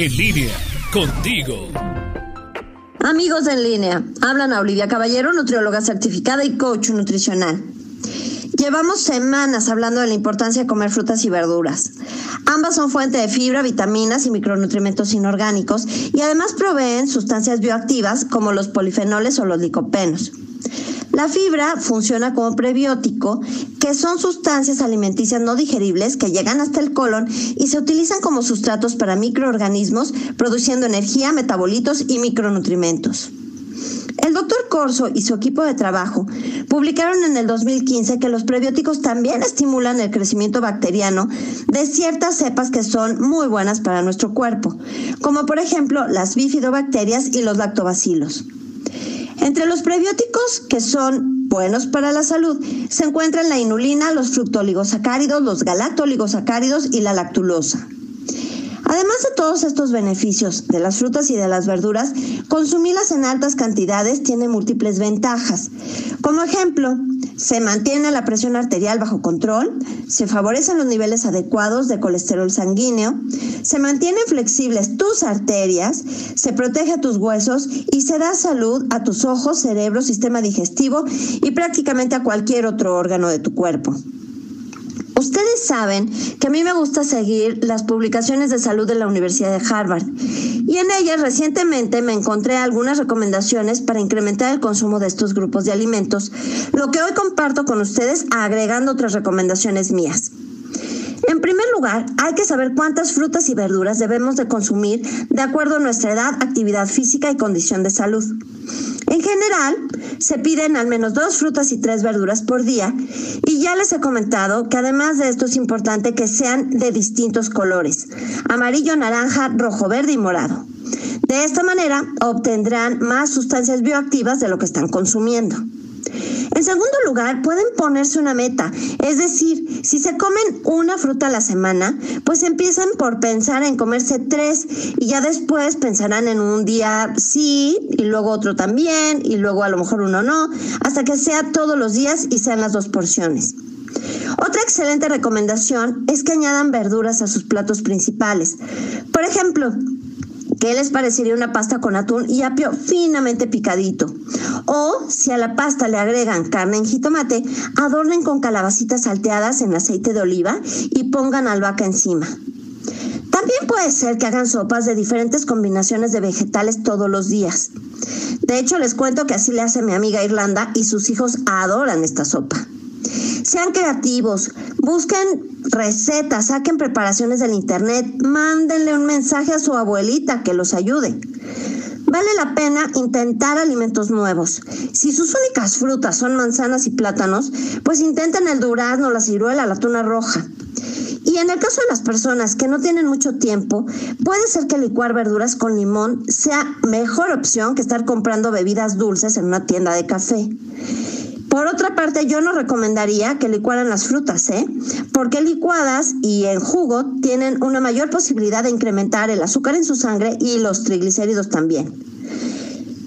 En línea, contigo. Amigos en línea, hablan a Olivia Caballero, nutrióloga certificada y coach nutricional. Llevamos semanas hablando de la importancia de comer frutas y verduras. Ambas son fuente de fibra, vitaminas y micronutrientes inorgánicos y además proveen sustancias bioactivas como los polifenoles o los licopenos. La fibra funciona como prebiótico, que son sustancias alimenticias no digeribles que llegan hasta el colon y se utilizan como sustratos para microorganismos, produciendo energía, metabolitos y micronutrimentos. El doctor Corso y su equipo de trabajo publicaron en el 2015 que los prebióticos también estimulan el crecimiento bacteriano de ciertas cepas que son muy buenas para nuestro cuerpo, como por ejemplo las bifidobacterias y los lactobacilos. Entre los prebióticos que son buenos para la salud se encuentran la inulina, los fructoligosacáridos, los galactoligosacáridos y la lactulosa. Además de todos estos beneficios de las frutas y de las verduras, consumirlas en altas cantidades tiene múltiples ventajas. Como ejemplo, se mantiene la presión arterial bajo control, se favorecen los niveles adecuados de colesterol sanguíneo, se mantienen flexibles tus arterias, se protege a tus huesos y se da salud a tus ojos, cerebro, sistema digestivo y prácticamente a cualquier otro órgano de tu cuerpo. Ustedes saben que a mí me gusta seguir las publicaciones de salud de la Universidad de Harvard y en ellas recientemente me encontré algunas recomendaciones para incrementar el consumo de estos grupos de alimentos, lo que hoy comparto con ustedes agregando otras recomendaciones mías. En primer lugar, hay que saber cuántas frutas y verduras debemos de consumir de acuerdo a nuestra edad, actividad física y condición de salud. En general, se piden al menos dos frutas y tres verduras por día y ya les he comentado que además de esto es importante que sean de distintos colores, amarillo, naranja, rojo, verde y morado. De esta manera obtendrán más sustancias bioactivas de lo que están consumiendo. En segundo lugar, pueden ponerse una meta, es decir, si se comen una fruta a la semana, pues empiezan por pensar en comerse tres y ya después pensarán en un día sí y luego otro también y luego a lo mejor uno no, hasta que sea todos los días y sean las dos porciones. Otra excelente recomendación es que añadan verduras a sus platos principales. Por ejemplo, ¿Qué les parecería una pasta con atún y apio finamente picadito? O si a la pasta le agregan carne en jitomate, adornen con calabacitas salteadas en aceite de oliva y pongan albahaca encima. También puede ser que hagan sopas de diferentes combinaciones de vegetales todos los días. De hecho, les cuento que así le hace mi amiga Irlanda y sus hijos adoran esta sopa. Sean creativos, busquen recetas, saquen preparaciones del internet, mándenle un mensaje a su abuelita que los ayude. Vale la pena intentar alimentos nuevos. Si sus únicas frutas son manzanas y plátanos, pues intenten el durazno, la ciruela, la tuna roja. Y en el caso de las personas que no tienen mucho tiempo, puede ser que licuar verduras con limón sea mejor opción que estar comprando bebidas dulces en una tienda de café. Por otra parte, yo no recomendaría que licuaran las frutas, ¿eh? Porque licuadas y en jugo tienen una mayor posibilidad de incrementar el azúcar en su sangre y los triglicéridos también.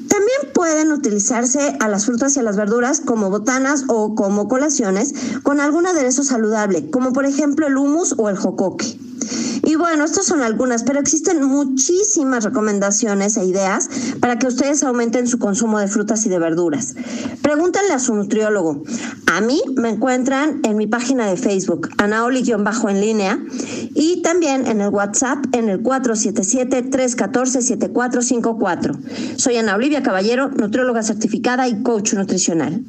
También pueden utilizarse a las frutas y a las verduras como botanas o como colaciones con algún aderezo saludable, como por ejemplo el humus o el jocoque. Y bueno, estas son algunas, pero existen muchísimas recomendaciones e ideas para que ustedes aumenten su consumo de frutas y de verduras. Pregúntenle a su nutriólogo. A mí me encuentran en mi página de Facebook, anaoli-bajo en línea, y también en el WhatsApp en el 477-314-7454. Soy Ana Olivia Caballero, nutrióloga certificada y coach nutricional.